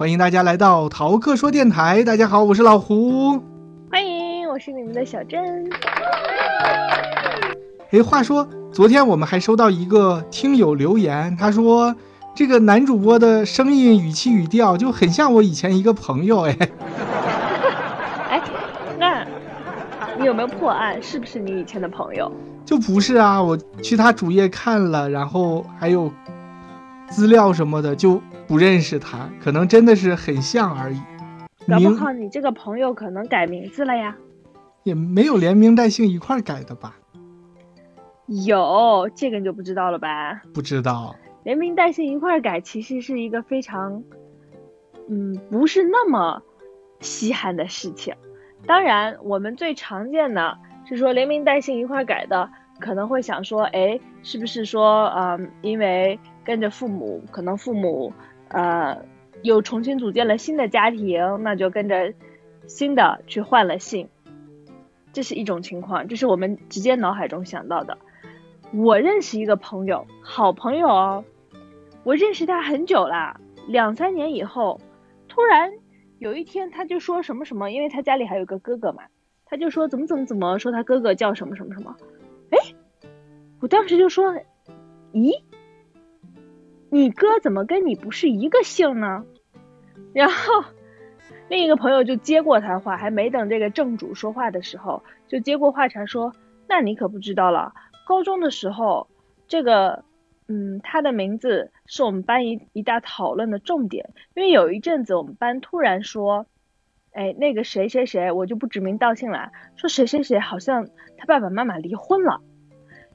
欢迎大家来到淘客说电台。大家好，我是老胡。欢迎，我是你们的小珍。哎，话说昨天我们还收到一个听友留言，他说这个男主播的声音、语气、语调就很像我以前一个朋友。哎，哎，那你有没有破案？是不是你以前的朋友？就不是啊，我去他主页看了，然后还有资料什么的，就。不认识他，可能真的是很像而已。搞不好你这个朋友可能改名字了呀？也没有连名带姓一块改的吧？有，这个你就不知道了吧？不知道，连名带姓一块改，其实是一个非常，嗯，不是那么稀罕的事情。当然，我们最常见的是说连名带姓一块改的，可能会想说，哎，是不是说，嗯，因为跟着父母，可能父母。呃，又重新组建了新的家庭，那就跟着新的去换了姓，这是一种情况，这是我们直接脑海中想到的。我认识一个朋友，好朋友哦，我认识他很久了，两三年以后，突然有一天他就说什么什么，因为他家里还有个哥哥嘛，他就说怎么怎么怎么说他哥哥叫什么什么什么，哎，我当时就说，咦？你哥怎么跟你不是一个姓呢？然后另一个朋友就接过他话，还没等这个正主说话的时候，就接过话茬说：“那你可不知道了，高中的时候，这个，嗯，他的名字是我们班一一大讨论的重点，因为有一阵子我们班突然说，哎，那个谁谁谁，我就不指名道姓了，说谁谁谁好像他爸爸妈妈离婚了，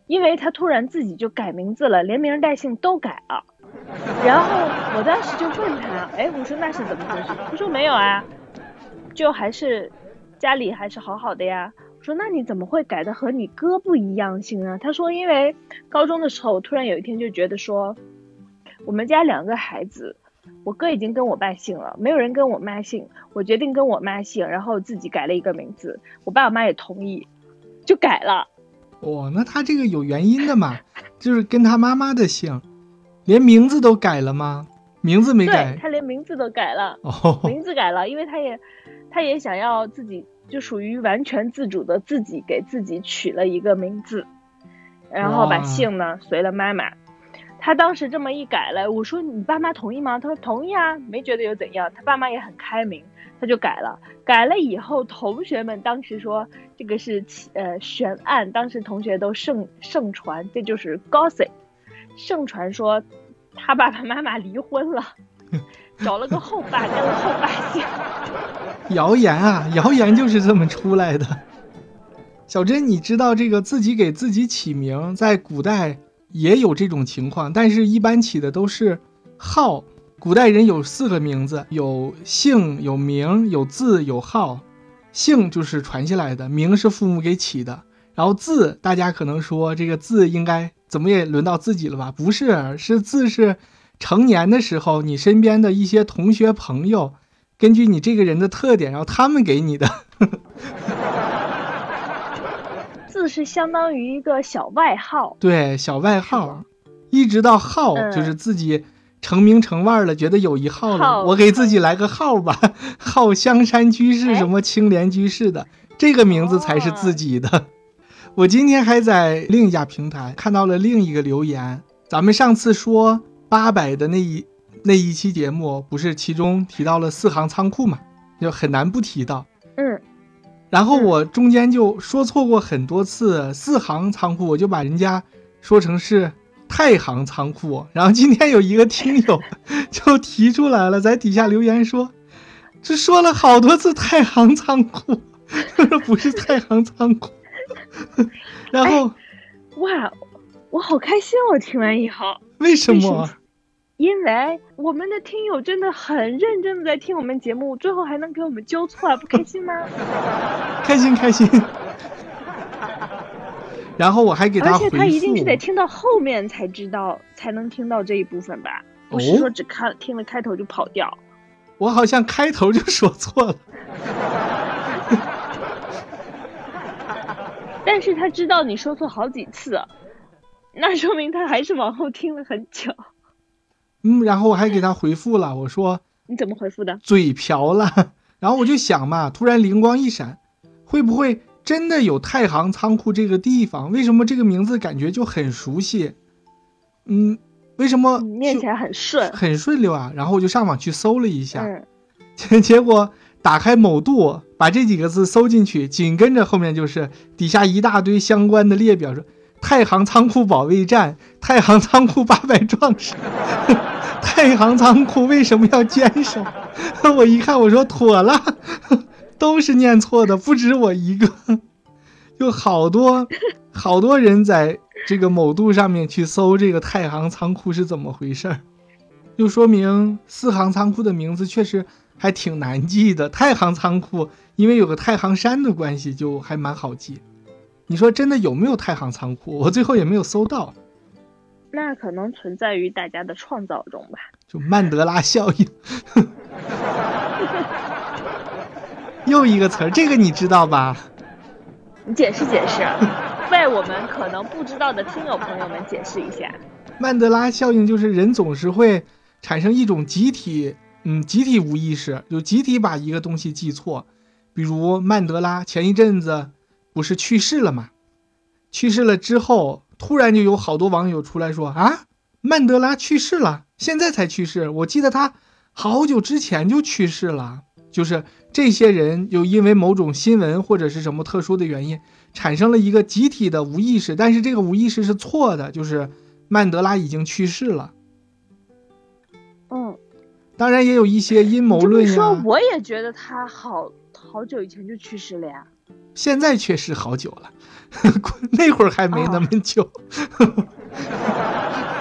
因为他突然自己就改名字了，连名带姓都改了。”然后我当时就问他，哎，我说那是怎么回事？他说没有啊，就还是家里还是好好的呀。我说那你怎么会改的和你哥不一样姓呢？他说因为高中的时候，我突然有一天就觉得说，我们家两个孩子，我哥已经跟我爸姓了，没有人跟我妈姓，我决定跟我妈姓，然后自己改了一个名字，我爸我妈也同意，就改了。哦，那他这个有原因的嘛，就是跟他妈妈的姓。连名字都改了吗？名字没改，他连名字都改了。名字改了，因为他也，他也想要自己就属于完全自主的自己给自己取了一个名字，然后把姓呢随了妈妈。他当时这么一改了，我说你爸妈同意吗？他说同意啊，没觉得有怎样。他爸妈也很开明，他就改了。改了以后，同学们当时说这个是呃悬案，当时同学都盛盛传，这就是 gossip。盛传说，他爸爸妈妈离婚了，找了个后爸跟了后爸姓。谣言啊，谣言就是这么出来的。小珍，你知道这个自己给自己起名，在古代也有这种情况，但是一般起的都是号。古代人有四个名字，有姓、有名、有字、有号。姓就是传下来的，名是父母给起的，然后字，大家可能说这个字应该。怎么也轮到自己了吧？不是，是字是成年的时候，你身边的一些同学朋友，根据你这个人的特点，然后他们给你的。字是相当于一个小外号，对，小外号，一直到号，就是自己成名成腕了，觉得有一号了，我给自己来个号吧，号。香山居士，什么青莲居士的，这个名字才是自己的。我今天还在另一家平台看到了另一个留言，咱们上次说八百的那一那一期节目，不是其中提到了四行仓库嘛，就很难不提到。嗯，然后我中间就说错过很多次四行仓库，我就把人家说成是太行仓库。然后今天有一个听友 就提出来了，在底下留言说，这说了好多次太行仓库，不是太行仓库。然后，哇，我好开心！我听完以后，为什么？因为我们的听友真的很认真的在听我们节目，最后还能给我们纠错，不开心吗？开 心开心。然后我还给他而且他一定是得听到后面才知道，才能听到这一部分吧？不是说只看听了开头就跑掉。我好像开头就说错了。但是他知道你说错好几次，那说明他还是往后听了很久。嗯，然后我还给他回复了，我说 你怎么回复的？嘴瓢了。然后我就想嘛，突然灵光一闪，会不会真的有太行仓库这个地方？为什么这个名字感觉就很熟悉？嗯，为什么念起来很顺，很顺溜啊？然后我就上网去搜了一下，嗯，结结果打开某度，把这几个字搜进去，紧跟着后面就是底下一大堆相关的列表，说太行仓库保卫战、太行仓库八百壮士、太行仓库为什么要坚守？我一看，我说妥了，都是念错的，不止我一个，有好多好多人在这个某度上面去搜这个太行仓库是怎么回事儿，就说明四行仓库的名字确实还挺难记的。太行仓库因为有个太行山的关系，就还蛮好记。你说真的有没有太行仓库？我最后也没有搜到。那可能存在于大家的创造中吧。就曼德拉效应，又一个词儿，这个你知道吧？你解释解释，为我们可能不知道的听友朋友们解释一下。曼德拉效应就是人总是会产生一种集体，嗯，集体无意识，就集体把一个东西记错。比如曼德拉前一阵子不是去世了吗？去世了之后，突然就有好多网友出来说啊，曼德拉去世了。现在才去世，我记得他好久之前就去世了。就是这些人又因为某种新闻或者是什么特殊的原因，产生了一个集体的无意识，但是这个无意识是错的，就是曼德拉已经去世了。嗯，当然也有一些阴谋论呀。说我也觉得他好好久以前就去世了呀。现在确实好久了，那会儿还没那么久。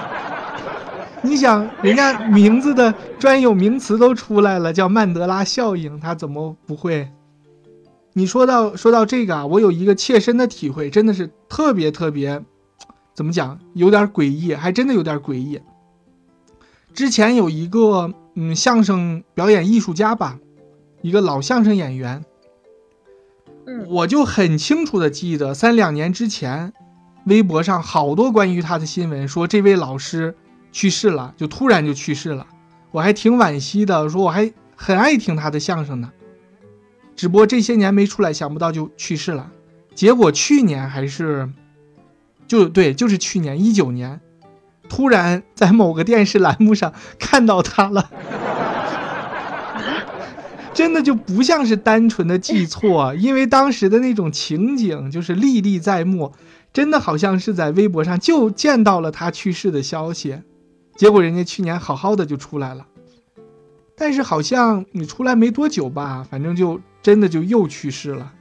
你想，人家名字的专有名词都出来了，叫曼德拉效应，他怎么不会？你说到说到这个啊，我有一个切身的体会，真的是特别特别，怎么讲，有点诡异，还真的有点诡异。之前有一个嗯相声表演艺术家吧，一个老相声演员，嗯，我就很清楚的记得三两年之前，微博上好多关于他的新闻，说这位老师。去世了，就突然就去世了，我还挺惋惜的。说我还很爱听他的相声呢，只不过这些年没出来，想不到就去世了。结果去年还是，就对，就是去年一九年，突然在某个电视栏目上看到他了，真的就不像是单纯的记错，因为当时的那种情景就是历历在目，真的好像是在微博上就见到了他去世的消息。结果人家去年好好的就出来了，但是好像你出来没多久吧，反正就真的就又去世了。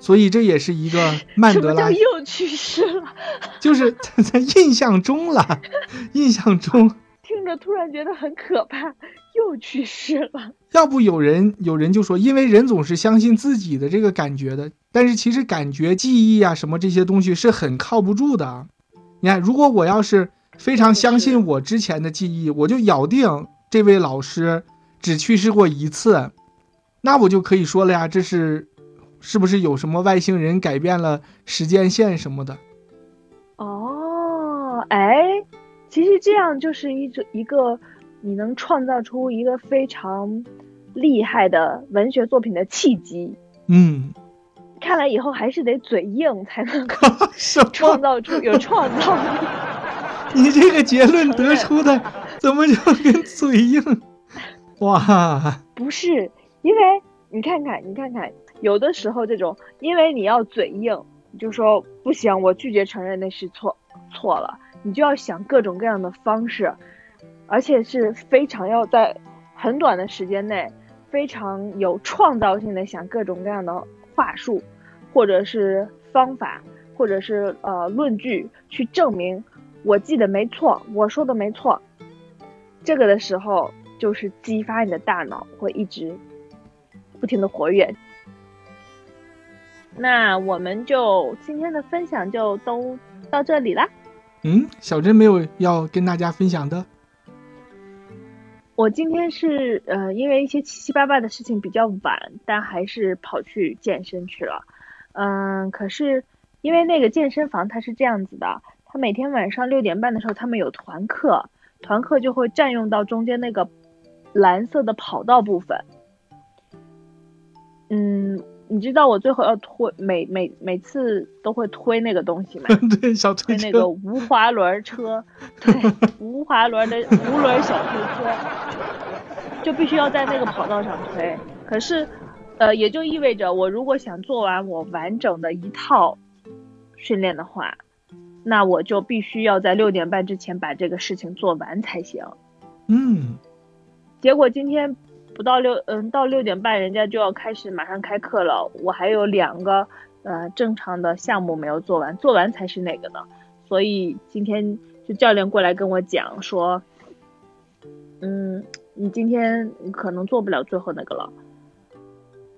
所以这也是一个 曼德拉又去世了，就是在印象中了，印象中听着突然觉得很可怕，又去世了。要不有人有人就说，因为人总是相信自己的这个感觉的，但是其实感觉、记忆啊什么这些东西是很靠不住的。你看，如果我要是非常相信我之前的记忆，我就咬定这位老师只去世过一次，那我就可以说了呀，这是是不是有什么外星人改变了时间线什么的？哦，哎，其实这样就是一种一个你能创造出一个非常厉害的文学作品的契机。嗯。看来以后还是得嘴硬才能够 创造出有创造力。你这个结论得出的怎么就跟嘴硬？哇！不是，因为你看看，你看看，有的时候这种，因为你要嘴硬，你就说不行，我拒绝承认那是错错了，你就要想各种各样的方式，而且是非常要在很短的时间内，非常有创造性的想各种各样的话术。或者是方法，或者是呃论据去证明我记得没错，我说的没错。这个的时候就是激发你的大脑会一直不停的活跃。那我们就今天的分享就都到这里啦。嗯，小珍没有要跟大家分享的。我今天是呃因为一些七七八八的事情比较晚，但还是跑去健身去了。嗯，可是因为那个健身房它是这样子的，它每天晚上六点半的时候他们有团课，团课就会占用到中间那个蓝色的跑道部分。嗯，你知道我最后要推每每每次都会推那个东西吗？对，小推推那个无滑轮车，对，无滑轮的无轮小推车，就必须要在那个跑道上推。可是，呃，也就意味着我如果想做完我完整的一套训练的话，那我就必须要在六点半之前把这个事情做完才行。嗯，结果今天。不到六，嗯，到六点半，人家就要开始马上开课了。我还有两个，呃，正常的项目没有做完，做完才是那个呢。所以今天就教练过来跟我讲说，嗯，你今天可能做不了最后那个了。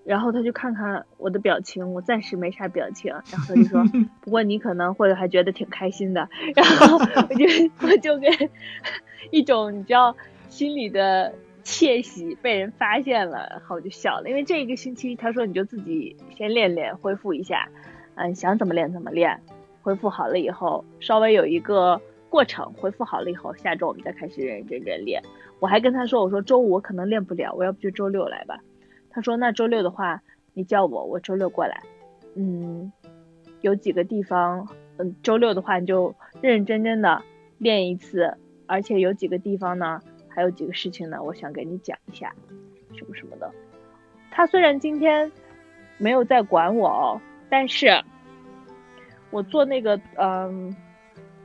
然后他就看看我的表情，我暂时没啥表情。然后他就说，不过你可能会还觉得挺开心的。然后我就我就跟一种你知道心里的。窃喜被人发现了，然后我就笑了。因为这一个星期，他说你就自己先练练，恢复一下，嗯，想怎么练怎么练。恢复好了以后，稍微有一个过程，恢复好了以后，下周我们再开始认认真真练。我还跟他说，我说周五我可能练不了，我要不就周六来吧。他说那周六的话，你叫我，我周六过来。嗯，有几个地方，嗯，周六的话你就认认真真的练一次，而且有几个地方呢。还有几个事情呢，我想给你讲一下，什么什么的。他虽然今天没有在管我哦，但是我做那个嗯，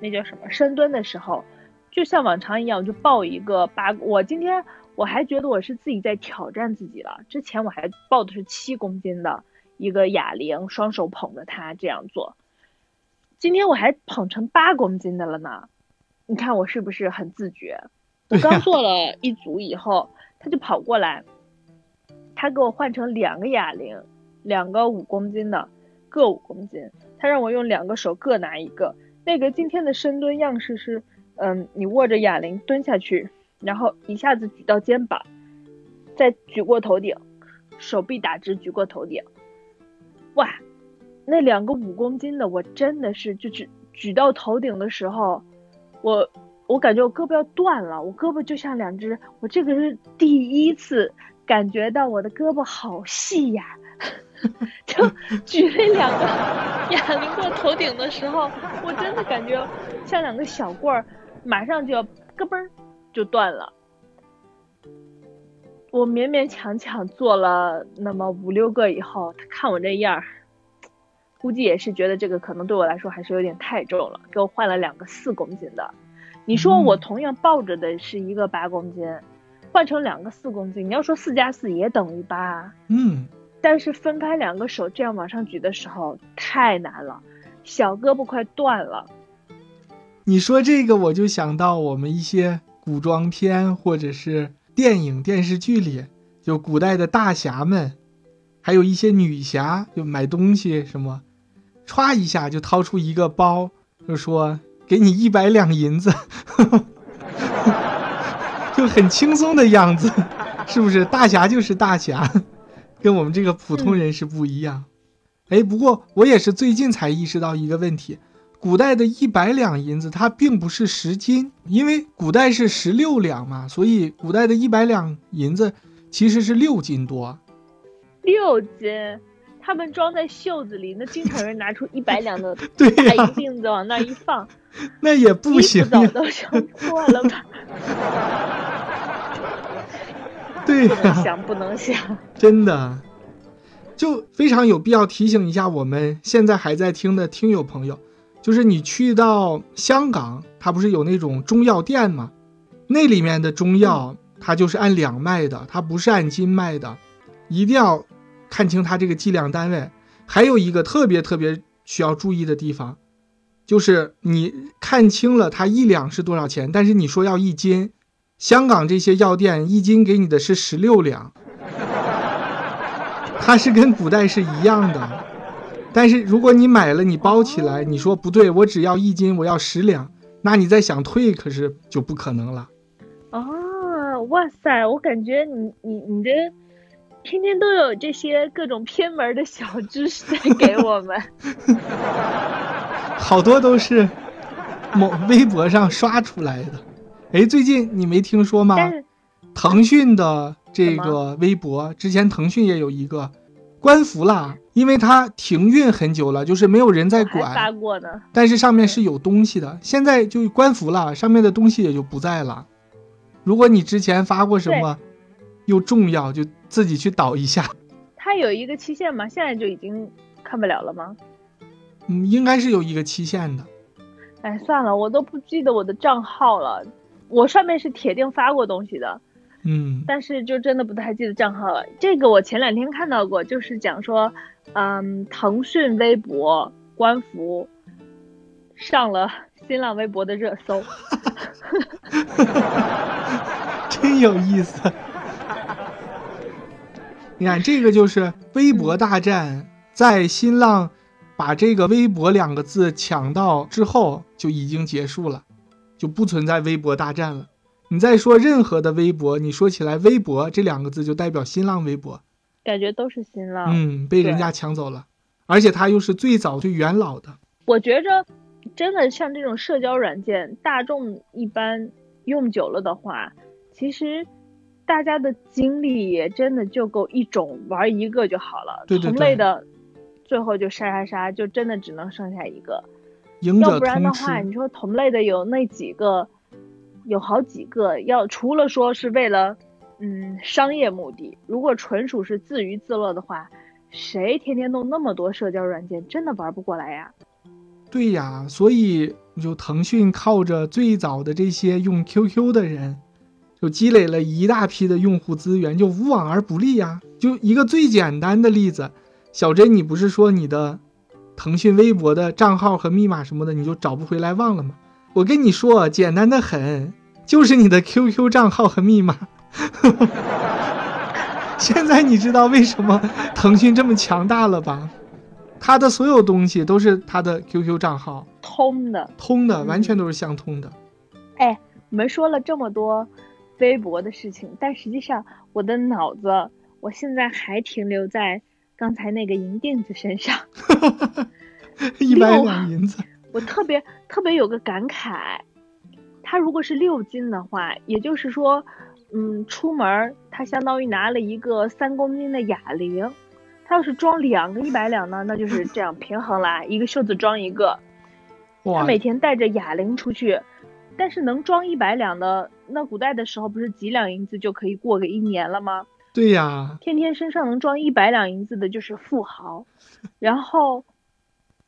那叫什么深蹲的时候，就像往常一样，我就抱一个八。我今天我还觉得我是自己在挑战自己了。之前我还抱的是七公斤的一个哑铃，双手捧着它这样做。今天我还捧成八公斤的了呢。你看我是不是很自觉？我刚做了一组以后，他就跑过来，他给我换成两个哑铃，两个五公斤的，各五公斤。他让我用两个手各拿一个。那个今天的深蹲样式是，嗯，你握着哑铃蹲下去，然后一下子举到肩膀，再举过头顶，手臂打直举过头顶。哇，那两个五公斤的，我真的是就举举到头顶的时候，我。我感觉我胳膊要断了，我胳膊就像两只，我这个是第一次感觉到我的胳膊好细呀，就举那两个哑铃过头顶的时候，我真的感觉像两个小棍儿，马上就要咯嘣就断了。我勉勉强强做了那么五六个以后，他看我这样儿，估计也是觉得这个可能对我来说还是有点太重了，给我换了两个四公斤的。你说我同样抱着的是一个八公斤，换成两个四公斤，你要说四加四也等于八，嗯，但是分开两个手这样往上举的时候太难了，小胳膊快断了。你说这个我就想到我们一些古装片或者是电影电视剧里，就古代的大侠们，还有一些女侠，就买东西什么，歘一下就掏出一个包，就说。给你一百两银子，就很轻松的样子，是不是？大侠就是大侠，跟我们这个普通人是不一样。哎，不过我也是最近才意识到一个问题：古代的一百两银子它并不是十斤，因为古代是十六两嘛，所以古代的一百两银子其实是六斤多。六斤。他们装在袖子里，那经常人拿出一百两的 大银锭子往那一放，那也不行，早都穿破了吧？对呀，不能想，不能想，真的，就非常有必要提醒一下我们现在还在听的听友朋友，就是你去到香港，它不是有那种中药店吗？那里面的中药，它就是按两卖的，它不是按斤卖的，一定要。看清它这个计量单位，还有一个特别特别需要注意的地方，就是你看清了它一两是多少钱，但是你说要一斤，香港这些药店一斤给你的是十六两，它是跟古代是一样的，但是如果你买了你包起来，你说不对，我只要一斤，我要十两，那你再想退可是就不可能了。哦，哇塞，我感觉你你你这。天天都有这些各种偏门的小知识在给我们，好多都是某微博上刷出来的。哎，最近你没听说吗？腾讯的这个微博，之前腾讯也有一个关服了，因为它停运很久了，就是没有人在管，发过呢。但是上面是有东西的，现在就官服了，上面的东西也就不在了。如果你之前发过什么又重要，就自己去导一下。它有一个期限吗？现在就已经看不了了吗？嗯，应该是有一个期限的。哎，算了，我都不记得我的账号了。我上面是铁定发过东西的，嗯，但是就真的不太记得账号了。这个我前两天看到过，就是讲说，嗯，腾讯微博官服上了新浪微博的热搜。真有意思。你看，这个就是微博大战，在新浪把这个“微博”两个字抢到之后，就已经结束了，就不存在微博大战了。你再说任何的微博，你说起来“微博”这两个字，就代表新浪微博，感觉都是新浪。嗯，被人家抢走了，而且它又是最早最元老的。我觉着，真的像这种社交软件，大众一般用久了的话，其实大家的精力也真的就够一种玩一个就好了。对对对同类的，最后就杀杀杀，就真的只能剩下一个。要不然的，话，你说同类的有那几个，有好几个，要除了说是为了嗯商业目的，如果纯属是自娱自乐的话，谁天天弄那么多社交软件，真的玩不过来呀。对呀，所以就腾讯靠着最早的这些用 QQ 的人，就积累了一大批的用户资源，就无往而不利呀。就一个最简单的例子，小珍，你不是说你的腾讯微博的账号和密码什么的，你就找不回来忘了吗？我跟你说，简单的很，就是你的 QQ 账号和密码。现在你知道为什么腾讯这么强大了吧？他的所有东西都是他的 QQ 账号通的。通的，嗯完全都是相通的。哎，我们说了这么多微博的事情，但实际上我的脑子，我现在还停留在刚才那个银锭子身上。一百六两银子，我特别特别有个感慨，它如果是六斤的话，也就是说，嗯，出门儿它相当于拿了一个三公斤的哑铃。他要是装两个一百两呢，那就是这样平衡啦，一个袖子装一个。他，每天带着哑铃出去，但是能装一百两的，那古代的时候不是几两银子就可以过个一年了吗？对呀，天天身上能装一百两银子的就是富豪，然后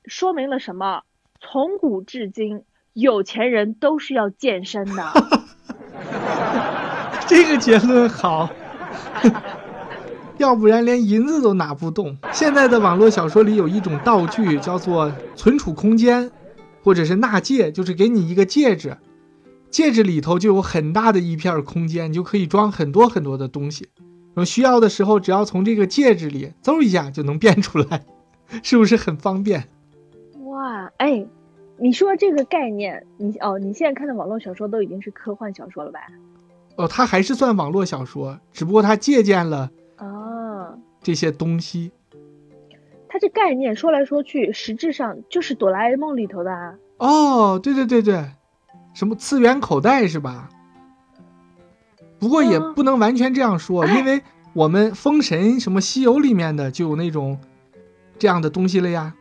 说明了什么？从古至今，有钱人都是要健身的。这个结论好。要不然连银子都拿不动。现在的网络小说里有一种道具叫做存储空间，或者是纳戒，就是给你一个戒指，戒指里头就有很大的一片空间，你就可以装很多很多的东西。需要的时候，只要从这个戒指里嗖一下就能变出来，是不是很方便？哇，哎，你说这个概念，你哦，你现在看的网络小说都已经是科幻小说了吧？哦，它还是算网络小说，只不过它借鉴了啊，这些东西。它这概念说来说去，实质上就是哆啦 A 梦里头的啊。哦，对对对对，什么次元口袋是吧？不过也嗯不能完全这样说，哎因为我们《封神》什么《西游》里面的就有那种这样的东西了呀。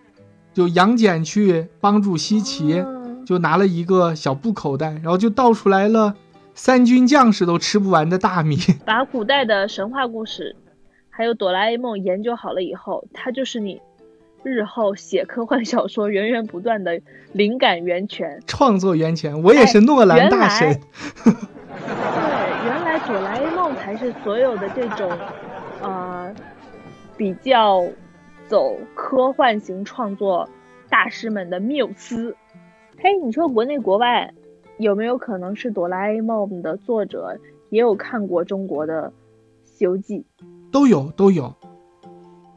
就杨戬去帮助西岐，哦就拿了一个小布口袋，然后就倒出来了三军将士都吃不完的大米。把古代的神话故事，还有哆啦 A 梦研究好了以后，它就是你日后写科幻小说源源不断的灵感源泉。创作源泉，我也是诺兰大神。哎对，原来哆啦 A 梦才是所有的这种，呃，比较走科幻型创作大师们的缪斯。嘿，你说国内国外有没有可能是哆啦 A 梦的作者也有看过中国的《西游记》？都有都有。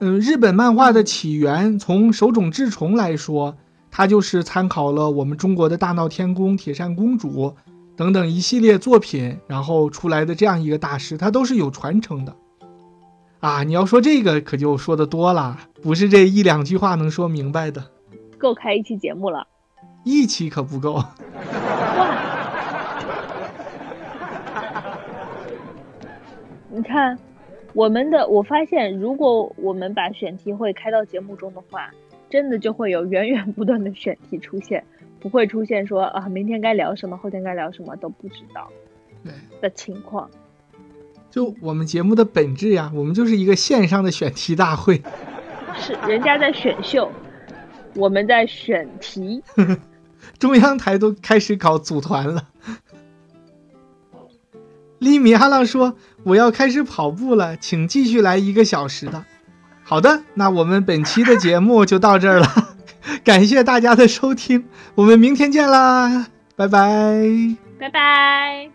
嗯，日本漫画的起源，从手冢治虫来说，它就是参考了我们中国的大闹天宫、铁扇公主等等一系列作品，然后出来的这样一个大师，他都是有传承的。啊，你要说这个可就说的多了，不是这一两句话能说明白的。够开一期节目了，一期可不够。哇。你看我们的，我发现如果我们把选题会开到节目中的话，真的就会有源源不断的选题出现，不会出现说啊明天该聊什么，后天该聊什么都不知道。对。的情况。就我们节目的本质呀，我们就是一个线上的选题大会。是人家在选秀，我们在选题。中央台都开始搞组团了。利米哈浪说：“我要开始跑步了，请继续来一个小时的。”好的，那我们本期的节目就到这儿了，感谢大家的收听，我们明天见啦，拜拜，拜拜。